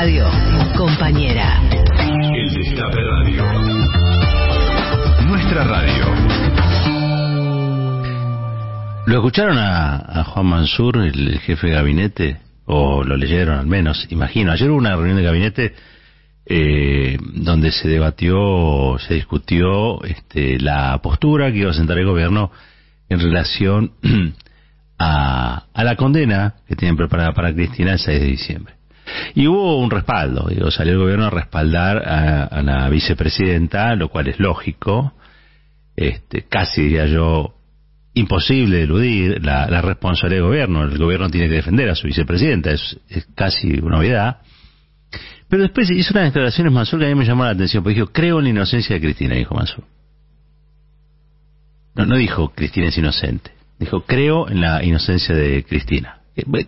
radio, compañera. El Destape Radio. Nuestra radio. ¿Lo escucharon a, a Juan Mansur, el jefe de gabinete? ¿O lo leyeron al menos? Imagino. Ayer hubo una reunión de gabinete eh, donde se debatió, se discutió este, la postura que iba a sentar el gobierno en relación a, a la condena que tienen preparada para Cristina el 6 de diciembre. Y hubo un respaldo, digo, salió el gobierno a respaldar a, a la vicepresidenta, lo cual es lógico, este, casi diría yo, imposible de eludir la, responsabilidad del gobierno. El gobierno tiene que defender a su vicepresidenta, es, es casi una novedad. Pero después hizo unas declaraciones Mansur que a mí me llamó la atención, porque dijo, creo en la inocencia de Cristina, dijo Mansur. No, no dijo Cristina es inocente, dijo, creo en la inocencia de Cristina.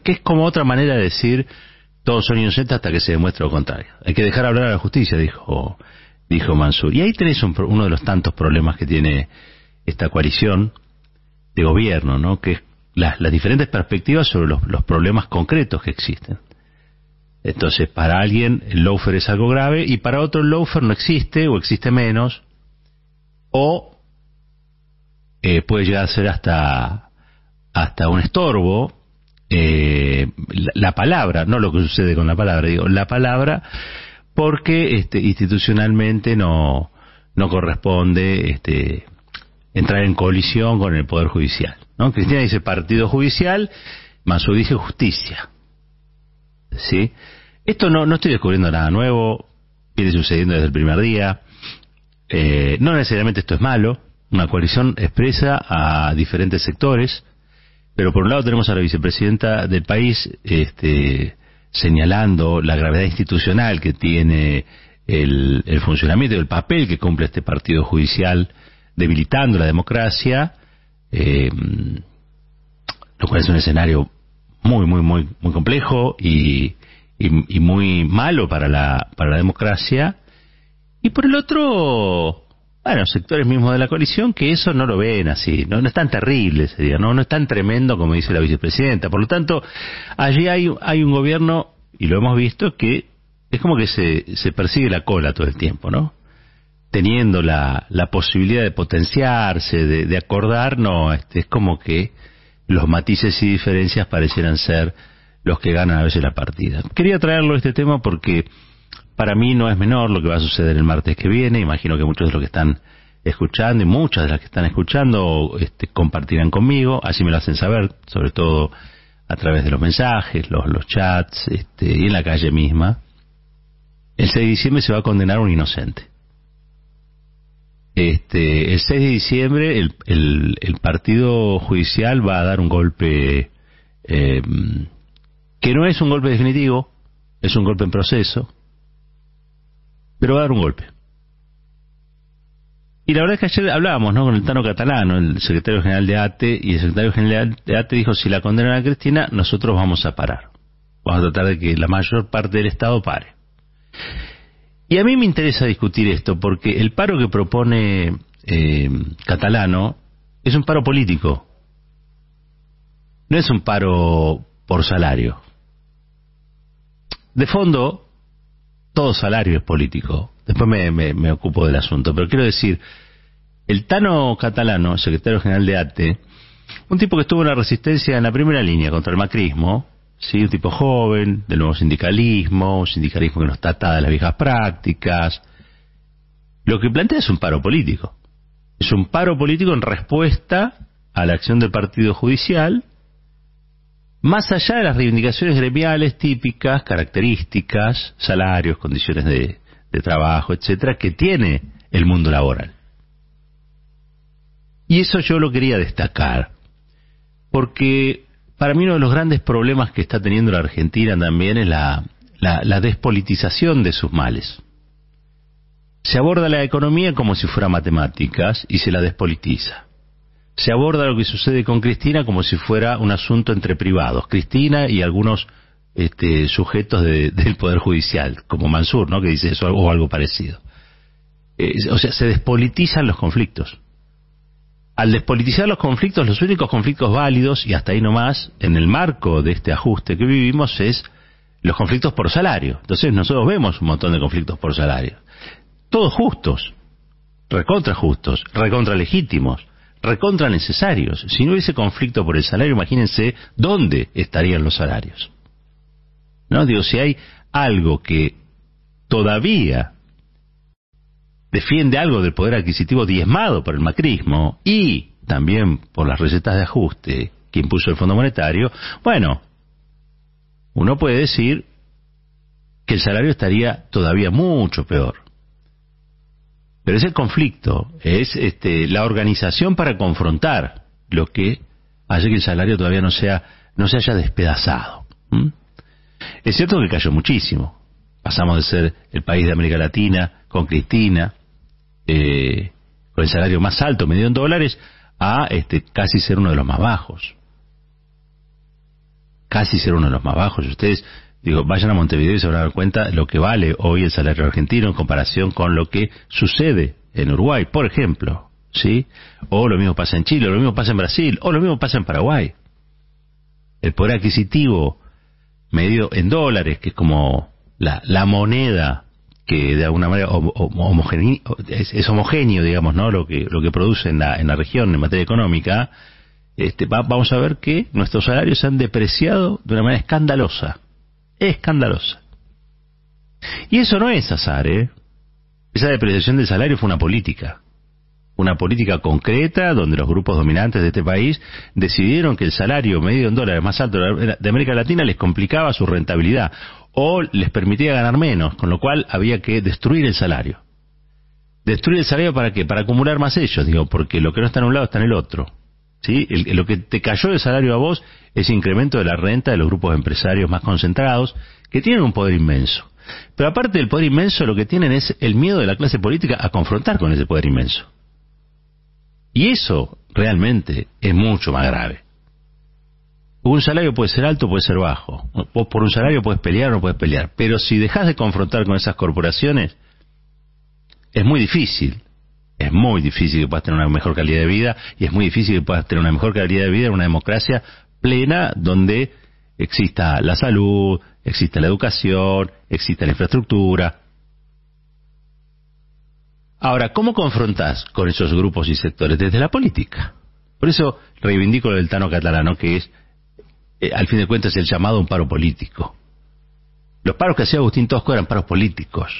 Que es como otra manera de decir, todos son inocentes hasta que se demuestre lo contrario. Hay que dejar hablar a la justicia, dijo, dijo Mansur. Y ahí tenés un, uno de los tantos problemas que tiene esta coalición de gobierno, ¿no? Que es las, diferentes perspectivas sobre los, problemas concretos que existen. Entonces, para alguien el loafer es algo grave y para otro el loafer no existe o existe menos o eh, puede llegar a ser hasta, hasta un estorbo. Eh, la, la, palabra, no lo que sucede con la palabra, digo, la palabra porque este, institucionalmente no, no corresponde este, entrar en colisión con el Poder Judicial. ¿no? Cristina dice partido judicial, Mansur dice justicia. ¿Sí? Esto no, no estoy descubriendo nada nuevo, viene sucediendo desde el primer día. Eh, no necesariamente esto es malo, una coalición expresa a diferentes sectores, pero por un lado tenemos a la vicepresidenta del país este, señalando la gravedad institucional que tiene el, el funcionamiento y el papel que cumple este partido judicial debilitando la democracia, eh, lo cual es un escenario muy, muy, muy, muy complejo y, y, y, muy malo para la, para la democracia. Y por el otro, bueno, sectores mismos de la coalición que eso no lo ven así, no, es tan terrible ese día, no, es tan tremendo como dice la vicepresidenta. Por lo tanto, allí hay, hay un gobierno, y lo hemos visto, que es como que se, persigue la cola todo el tiempo, ¿no? teniendo la, la posibilidad de potenciarse, de, de acordar, no, este, es como que los matices y diferencias parecieran ser los que ganan a veces la partida. Quería traerlo este tema porque para mí no es menor lo que va a suceder el martes que viene, imagino que muchos de los que están escuchando y muchas de las que están escuchando este, compartirán conmigo, así me lo hacen saber, sobre todo a través de los mensajes, los, los chats este, y en la calle misma. El 6 de diciembre se va a condenar a un inocente. Este, el 6 de diciembre el, el, el, partido judicial va a dar un golpe eh, que no es un golpe definitivo, es un golpe en proceso, pero va a dar un golpe. Y la verdad es que ayer hablábamos ¿no? con el Tano Catalano, el secretario general de ATE, y el secretario general de ATE dijo, si la condenan a Cristina, nosotros vamos a parar. Vamos a tratar de que la mayor parte del Estado pare. Y a mí me interesa discutir esto porque el paro que propone eh, Catalano es un paro político. No es un paro por salario. De fondo, todo salario es político. Después me, me, ocupo del asunto. Pero quiero decir, el Tano Catalano, secretario general de ATE, un tipo que estuvo en la resistencia en la primera línea contra el macrismo, ¿sí? un tipo joven, del nuevo sindicalismo, un sindicalismo que no está atado a las viejas prácticas. Lo que plantea es un paro político. Es un paro político en respuesta a la acción del Partido Judicial, más allá de las reivindicaciones gremiales típicas, características, salarios, condiciones de, trabajo, etcétera, que tiene el mundo laboral. Y eso yo lo quería destacar, porque para mí uno de los grandes problemas que está teniendo la Argentina también es la, la, la, despolitización de sus males. Se aborda la economía como si fuera matemáticas y se la despolitiza. Se aborda lo que sucede con Cristina como si fuera un asunto entre privados, Cristina y algunos este, sujetos de, del Poder Judicial, como Mansur, ¿no? que dice eso o algo parecido. Eh, o sea, se despolitizan los conflictos al despolitizar los conflictos, los únicos conflictos válidos, y hasta ahí nomás, en el marco de este ajuste que vivimos, es los conflictos por salario. Entonces nosotros vemos un montón de conflictos por salario. Todos justos, recontra justos, recontra legítimos, recontra necesarios. Si no hubiese conflicto por el salario, imagínense dónde estarían los salarios. ¿No? Digo, si hay algo que todavía defiende algo del poder adquisitivo diezmado por el macrismo y también por las recetas de ajuste que impuso el Fondo Monetario, bueno, uno puede decir que el salario estaría todavía mucho peor. Pero es el conflicto, es este, la organización para confrontar lo que hace que el salario todavía no sea no se haya despedazado. Es cierto que cayó muchísimo. Pasamos de ser el país de América Latina con Cristina, eh, con el salario más alto, medido en dólares, a este, casi ser uno de los más bajos. Casi ser uno de los más bajos. Ustedes Digo, vayan a Montevideo y se van a dar cuenta lo que vale hoy el salario argentino en comparación con lo que sucede en Uruguay, por ejemplo, ¿sí? O lo mismo pasa en Chile, o lo mismo pasa en Brasil, o lo mismo pasa en Paraguay. El poder adquisitivo medido en dólares, que es como la, la moneda que de alguna manera es, homogéneo, digamos, ¿no? Lo que, lo que produce en la, en la región en materia económica, este, vamos a ver que nuestros salarios se han depreciado de una manera escandalosa escandalosa. Y eso no es azar, ¿eh? Esa depreciación del salario fue una política. Una política concreta donde los grupos dominantes de este país decidieron que el salario medio en dólares más alto de América Latina les complicaba su rentabilidad o les permitía ganar menos, con lo cual había que destruir el salario. ¿Destruir el salario para qué? Para acumular más ellos, digo, porque lo que no está en un lado está en el otro. ¿sí? lo que te cayó de salario a vos es incremento de la renta de los grupos empresarios más concentrados, que tienen un poder inmenso. Pero aparte del poder inmenso, lo que tienen es el miedo de la clase política a confrontar con ese poder inmenso. Y eso realmente es mucho más grave. Un salario puede ser alto, puede ser bajo. Vos por un salario puedes pelear o no puedes pelear. Pero si dejas de confrontar con esas corporaciones, es muy difícil es muy difícil que puedas tener una mejor calidad de vida y es muy difícil que puedas tener una mejor calidad de vida en una democracia plena donde exista la salud, exista la educación, exista la infraestructura. Ahora, ¿cómo confrontás con esos grupos y sectores? Desde la política. Por eso reivindico lo del Tano catalano, que es, eh, al fin de cuentas, el llamado a un paro político. Los paros que hacía Agustín Tosco eran paros políticos.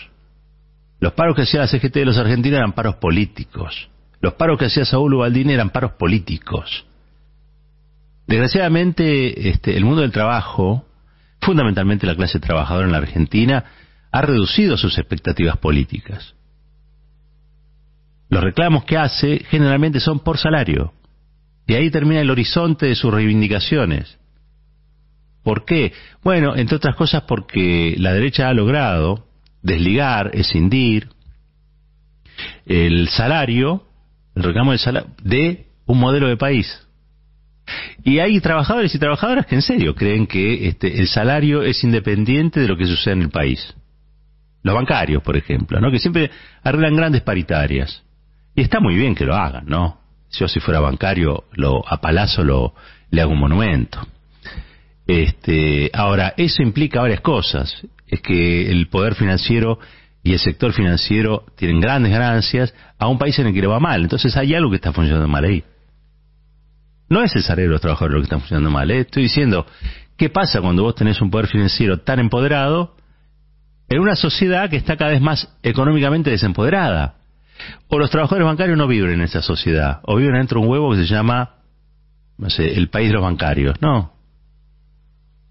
Los paros que hacía la CGT de los argentinos eran paros políticos. Los paros que hacía Saúl Ubaldín eran paros políticos. Desgraciadamente, este, el mundo del trabajo, fundamentalmente la clase trabajadora en la Argentina, ha reducido sus expectativas políticas. Los reclamos que hace generalmente son por salario. Y ahí termina el horizonte de sus reivindicaciones. ¿Por qué? Bueno, entre otras cosas porque la derecha ha logrado desligar, escindir el salario, el reclamo salario, de un modelo de país. Y hay trabajadores y trabajadoras que en serio creen que este, el salario es independiente de lo que sucede en el país. Los bancarios, por ejemplo, ¿no? que siempre arreglan grandes paritarias. Y está muy bien que lo hagan, ¿no? Yo si fuera bancario, lo, a Palazo lo, le hago un monumento. Este, ahora, eso implica varias cosas es que el poder financiero y el sector financiero tienen grandes ganancias a un país en el que le va mal. Entonces hay algo que está funcionando mal ahí. No es el salario de los trabajadores lo que está funcionando mal. ¿eh? Estoy diciendo, ¿qué pasa cuando vos tenés un poder financiero tan empoderado en una sociedad que está cada vez más económicamente desempoderada? O los trabajadores bancarios no viven en esa sociedad, o viven dentro de un huevo que se llama, no sé, el país de los bancarios. No.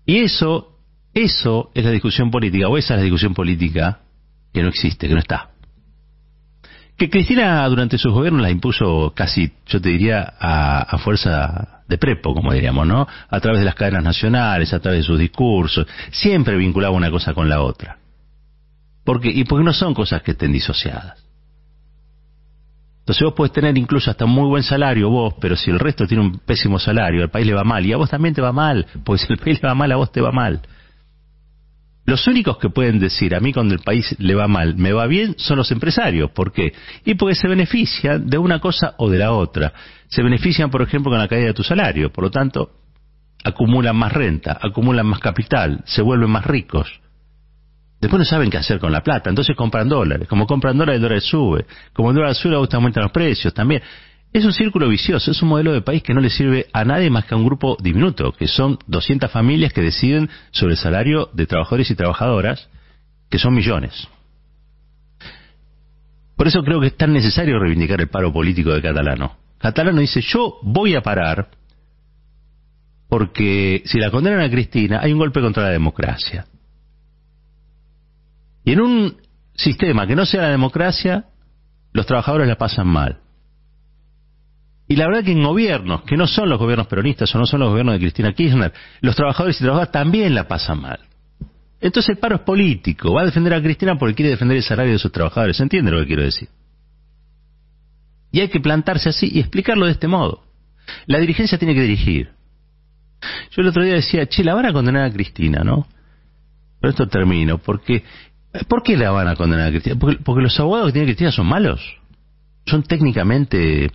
Y eso eso es la discusión política, o esa es la discusión política que no existe, que no está. Que Cristina durante su gobierno la impuso casi, yo te diría, a, fuerza de prepo, como diríamos, ¿no? A través de las cadenas nacionales, a través de sus discursos, siempre vinculaba una cosa con la otra. Porque, y porque no son cosas que estén disociadas. Entonces vos puedes tener incluso hasta un muy buen salario vos, pero si el resto tiene un pésimo salario, al país le va mal, y a vos también te va mal, porque si el país le va mal, a vos te va mal. Los únicos que pueden decir a mí cuando el país le va mal, me va bien, son los empresarios. ¿Por qué? Y porque se benefician de una cosa o de la otra. Se benefician, por ejemplo, con la caída de tu salario. Por lo tanto, acumulan más renta, acumulan más capital, se vuelven más ricos. Después no saben qué hacer con la plata, entonces compran dólares. Como compran dólares, el dólar sube. Como el dólar sube, aumentan los precios también. Es un círculo vicioso, es un modelo de país que no le sirve a nadie más que a un grupo diminuto, que son 200 familias que deciden sobre el salario de trabajadores y trabajadoras, que son millones. Por eso creo que es tan necesario reivindicar el paro político de Catalano. Catalano dice, yo voy a parar porque si la condenan a Cristina hay un golpe contra la democracia. Y en un sistema que no sea la democracia, los trabajadores la pasan mal. Y la verdad que en gobiernos, que no son los gobiernos peronistas o no son los gobiernos de Cristina Kirchner, los trabajadores y trabajadoras también la pasan mal. Entonces el paro es político, va a defender a Cristina porque quiere defender el salario de sus trabajadores. ¿Se entiende lo que quiero decir? Y hay que plantarse así y explicarlo de este modo. La dirigencia tiene que dirigir. Yo el otro día decía, che, la van a condenar a Cristina, ¿no? Pero esto termino, porque ¿por qué la van a condenar a Cristina? Porque, porque los abogados que tiene Cristina son malos. Son técnicamente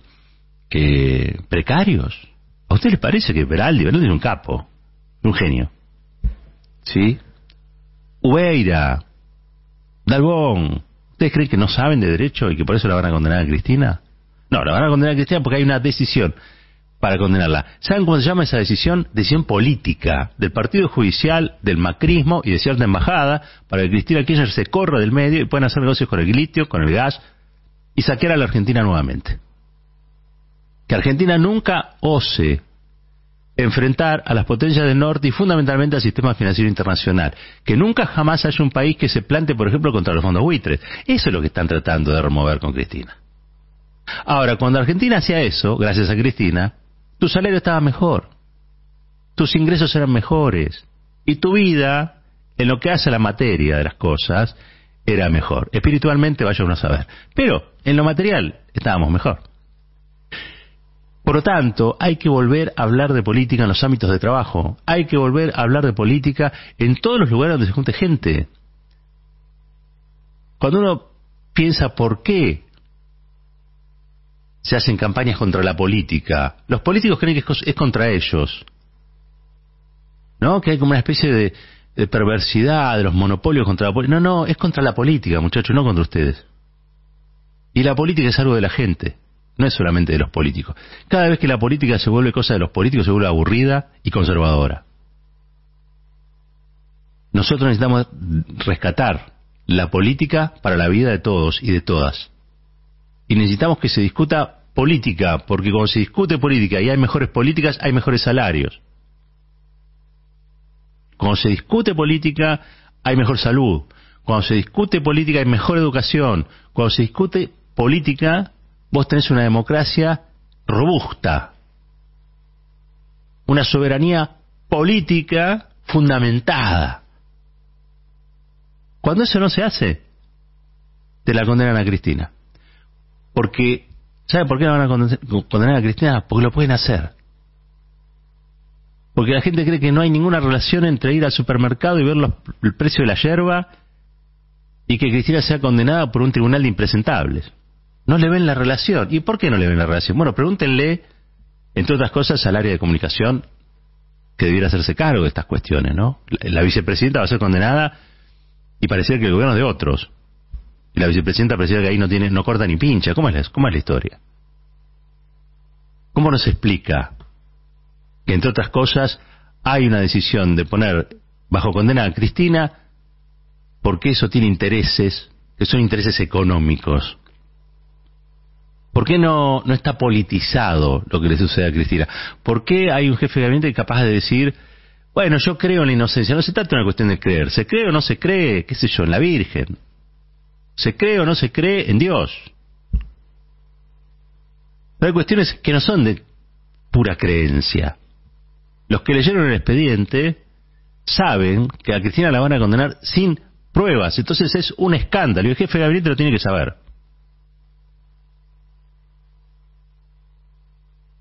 que precarios. ¿A usted le parece que Beraldi, Beraldi es un capo, un genio? ¿Sí? Ubeira, Dalbón, ¿ustedes creen que no saben de derecho y que por eso la van a condenar a Cristina? No, la van a condenar a Cristina porque hay una decisión para condenarla. ¿Saben cómo se llama esa decisión? Decisión política del Partido Judicial, del macrismo y de cierta embajada para que Cristina Kirchner se corra del medio y puedan hacer negocios con el litio, con el gas y saquear a la Argentina nuevamente que Argentina nunca ose enfrentar a las potencias del norte y fundamentalmente al sistema financiero internacional. Que nunca jamás haya un país que se plante, por ejemplo, contra los fondos buitres. Eso es lo que están tratando de remover con Cristina. Ahora, cuando Argentina hacía eso, gracias a Cristina, tu salario estaba mejor, tus ingresos eran mejores y tu vida, en lo que hace a la materia de las cosas, era mejor. Espiritualmente, vaya uno a saber. Pero en lo material estábamos mejor. Por lo tanto, hay que volver a hablar de política en los ámbitos de trabajo. Hay que volver a hablar de política en todos los lugares donde se junte gente. Cuando uno piensa por qué se hacen campañas contra la política, los políticos creen que es contra ellos. ¿No? Que hay como una especie de, perversidad de los monopolios contra la política. No, no, es contra la política, muchachos, no contra ustedes. Y la política es algo de la gente no es solamente de los políticos. Cada vez que la política se vuelve cosa de los políticos, se vuelve aburrida y conservadora. Nosotros necesitamos rescatar la política para la vida de todos y de todas. Y necesitamos que se discuta política, porque cuando se discute política y hay mejores políticas, hay mejores salarios. Cuando se discute política, hay mejor salud. Cuando se discute política, hay mejor educación. Cuando se discute política, vos tenés una democracia robusta, una soberanía política fundamentada. Cuando eso no se hace, te la condenan a Cristina. Porque, ¿sabe por qué la van a condenar a Cristina? Porque lo pueden hacer. Porque la gente cree que no hay ninguna relación entre ir al supermercado y ver el precio de la yerba y que Cristina sea condenada por un tribunal de impresentables. No le ven la relación. ¿Y por qué no le ven la relación? Bueno, pregúntenle, entre otras cosas, al área de comunicación que debiera hacerse cargo de estas cuestiones, ¿no? La, vicepresidenta va a ser condenada y parecía que el gobierno es de otros. Y la vicepresidenta parecía que ahí no tiene, no corta ni pincha. ¿Cómo es cómo es la historia? ¿Cómo nos explica que, entre otras cosas, hay una decisión de poner bajo condena a Cristina porque eso tiene intereses, que son intereses económicos? ¿Por qué no, no está politizado lo que le sucede a Cristina? ¿Por qué hay un jefe de gabinete capaz de decir, bueno, yo creo en la inocencia? No se trata de una cuestión de creer. ¿Se cree o no se cree, qué sé yo, en la Virgen? ¿Se cree o no se cree en Dios? Pero hay cuestiones que no son de pura creencia. Los que leyeron el expediente saben que a Cristina la van a condenar sin pruebas. Entonces es un escándalo y el jefe de gabinete lo tiene que saber.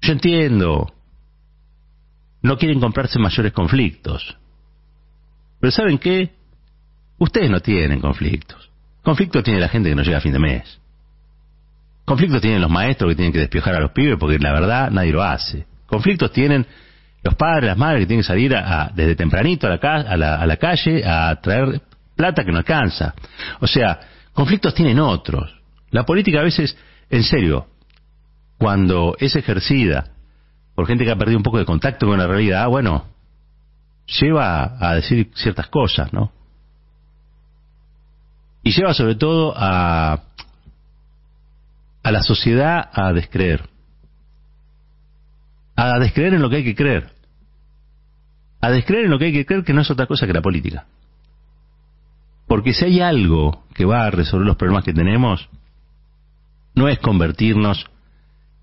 Yo entiendo. No quieren comprarse mayores conflictos. Pero ¿saben qué? Ustedes no tienen conflictos. Conflictos tiene la gente que no llega a fin de mes. Conflictos tienen los maestros que tienen que despiojar a los pibes porque la verdad nadie lo hace. Conflictos tienen Los padres, las madres que tienen que salir a, desde tempranito a la, a, la, a la calle a traer plata que no alcanza. O sea, conflictos tienen otros. La política a veces, en serio, cuando es ejercida por gente que ha perdido un poco de contacto con la realidad, ah, bueno, lleva a decir ciertas cosas, ¿no? Y lleva sobre todo a, a la sociedad a descreer. A descreer en lo que hay que creer. A descreer en lo que hay que creer que no es otra cosa que la política. Porque si hay algo que va a resolver los problemas que tenemos, no es convertirnos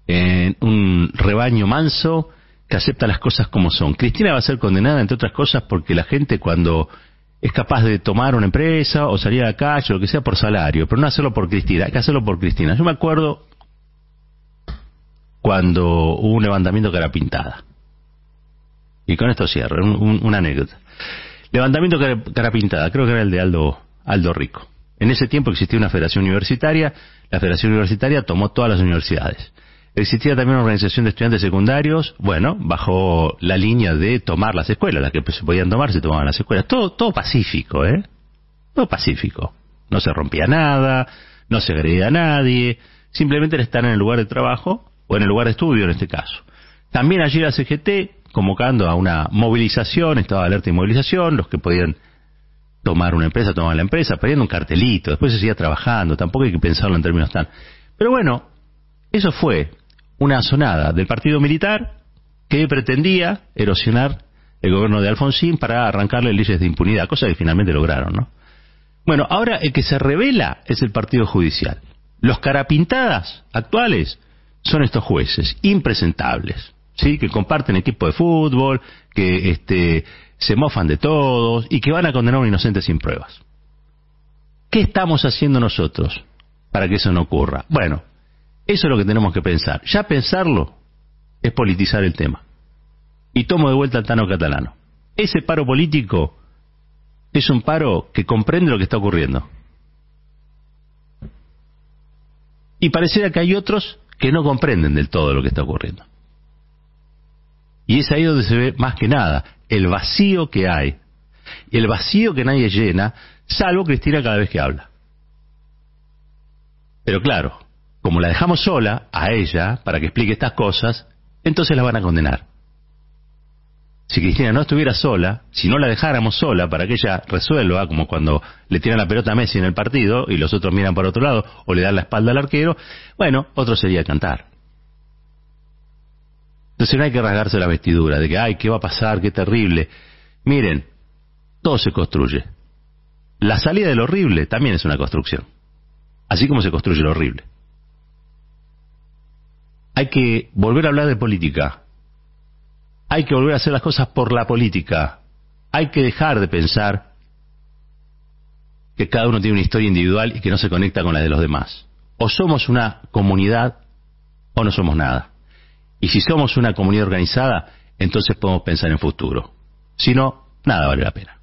en un rebaño manso que acepta las cosas como son. Cristina va a ser condenada, entre otras cosas, porque la gente cuando es capaz de tomar una empresa o salir a la calle o lo que sea por salario, pero no hacerlo por Cristina, hay que hacerlo por Cristina. Yo me acuerdo cuando hubo un levantamiento cara pintada. Y con esto cierro, una anécdota. Levantamiento cara, pintada, creo que era el de Aldo, Aldo Rico. En ese tiempo existía una federación universitaria, la federación universitaria tomó todas las universidades. Existía también una organización de estudiantes secundarios, bueno, bajo la línea de tomar las escuelas, las que se podían tomar se tomaban las escuelas. Todo, todo pacífico, ¿eh? Todo pacífico. No se rompía nada, no se agredía a nadie, simplemente era estar en el lugar de trabajo o en el lugar de estudio en este caso. También allí la CGT convocando a una movilización, estaba de alerta y movilización, los que podían tomar una empresa, tomaban la empresa, poniendo un cartelito, después se seguía trabajando, tampoco hay que pensarlo en términos tan... Pero bueno, eso fue una sonada del partido militar que pretendía erosionar el gobierno de Alfonsín para arrancarle leyes de impunidad, cosa que finalmente lograron, ¿no? Bueno, ahora el que se revela es el partido judicial. Los carapintadas actuales son estos jueces, impresentables, ¿sí? Que comparten equipo de fútbol, que este, se mofan de todos y que van a condenar a un inocente sin pruebas. ¿Qué estamos haciendo nosotros para que eso no ocurra? Bueno, eso es lo que tenemos que pensar. Ya pensarlo es politizar el tema. Y tomo de vuelta al Tano Catalano. Ese paro político es un paro que comprende lo que está ocurriendo. Y pareciera que hay otros que no comprenden del todo lo que está ocurriendo. Y es ahí donde se ve más que nada el vacío que hay. El vacío que nadie llena, salvo Cristina cada vez que habla. Pero claro, como la dejamos sola a ella para que explique estas cosas, entonces la van a condenar. Si Cristina no estuviera sola, si no la dejáramos sola para que ella resuelva, como cuando le tiran la pelota a Messi en el partido y los otros miran para otro lado o le dan la espalda al arquero, bueno, otro sería cantar. Entonces no hay que rasgarse la vestidura de que, ay, ¿qué va a pasar? Qué terrible. Miren, todo se construye. La salida del horrible también es una construcción. Así como se construye lo horrible hay que volver a hablar de política. Hay que volver a hacer las cosas por la política. Hay que dejar de pensar que cada uno tiene una historia individual y que no se conecta con la de los demás. O somos una comunidad o no somos nada. Y si somos una comunidad organizada, entonces podemos pensar en futuro. Si no, nada vale la pena.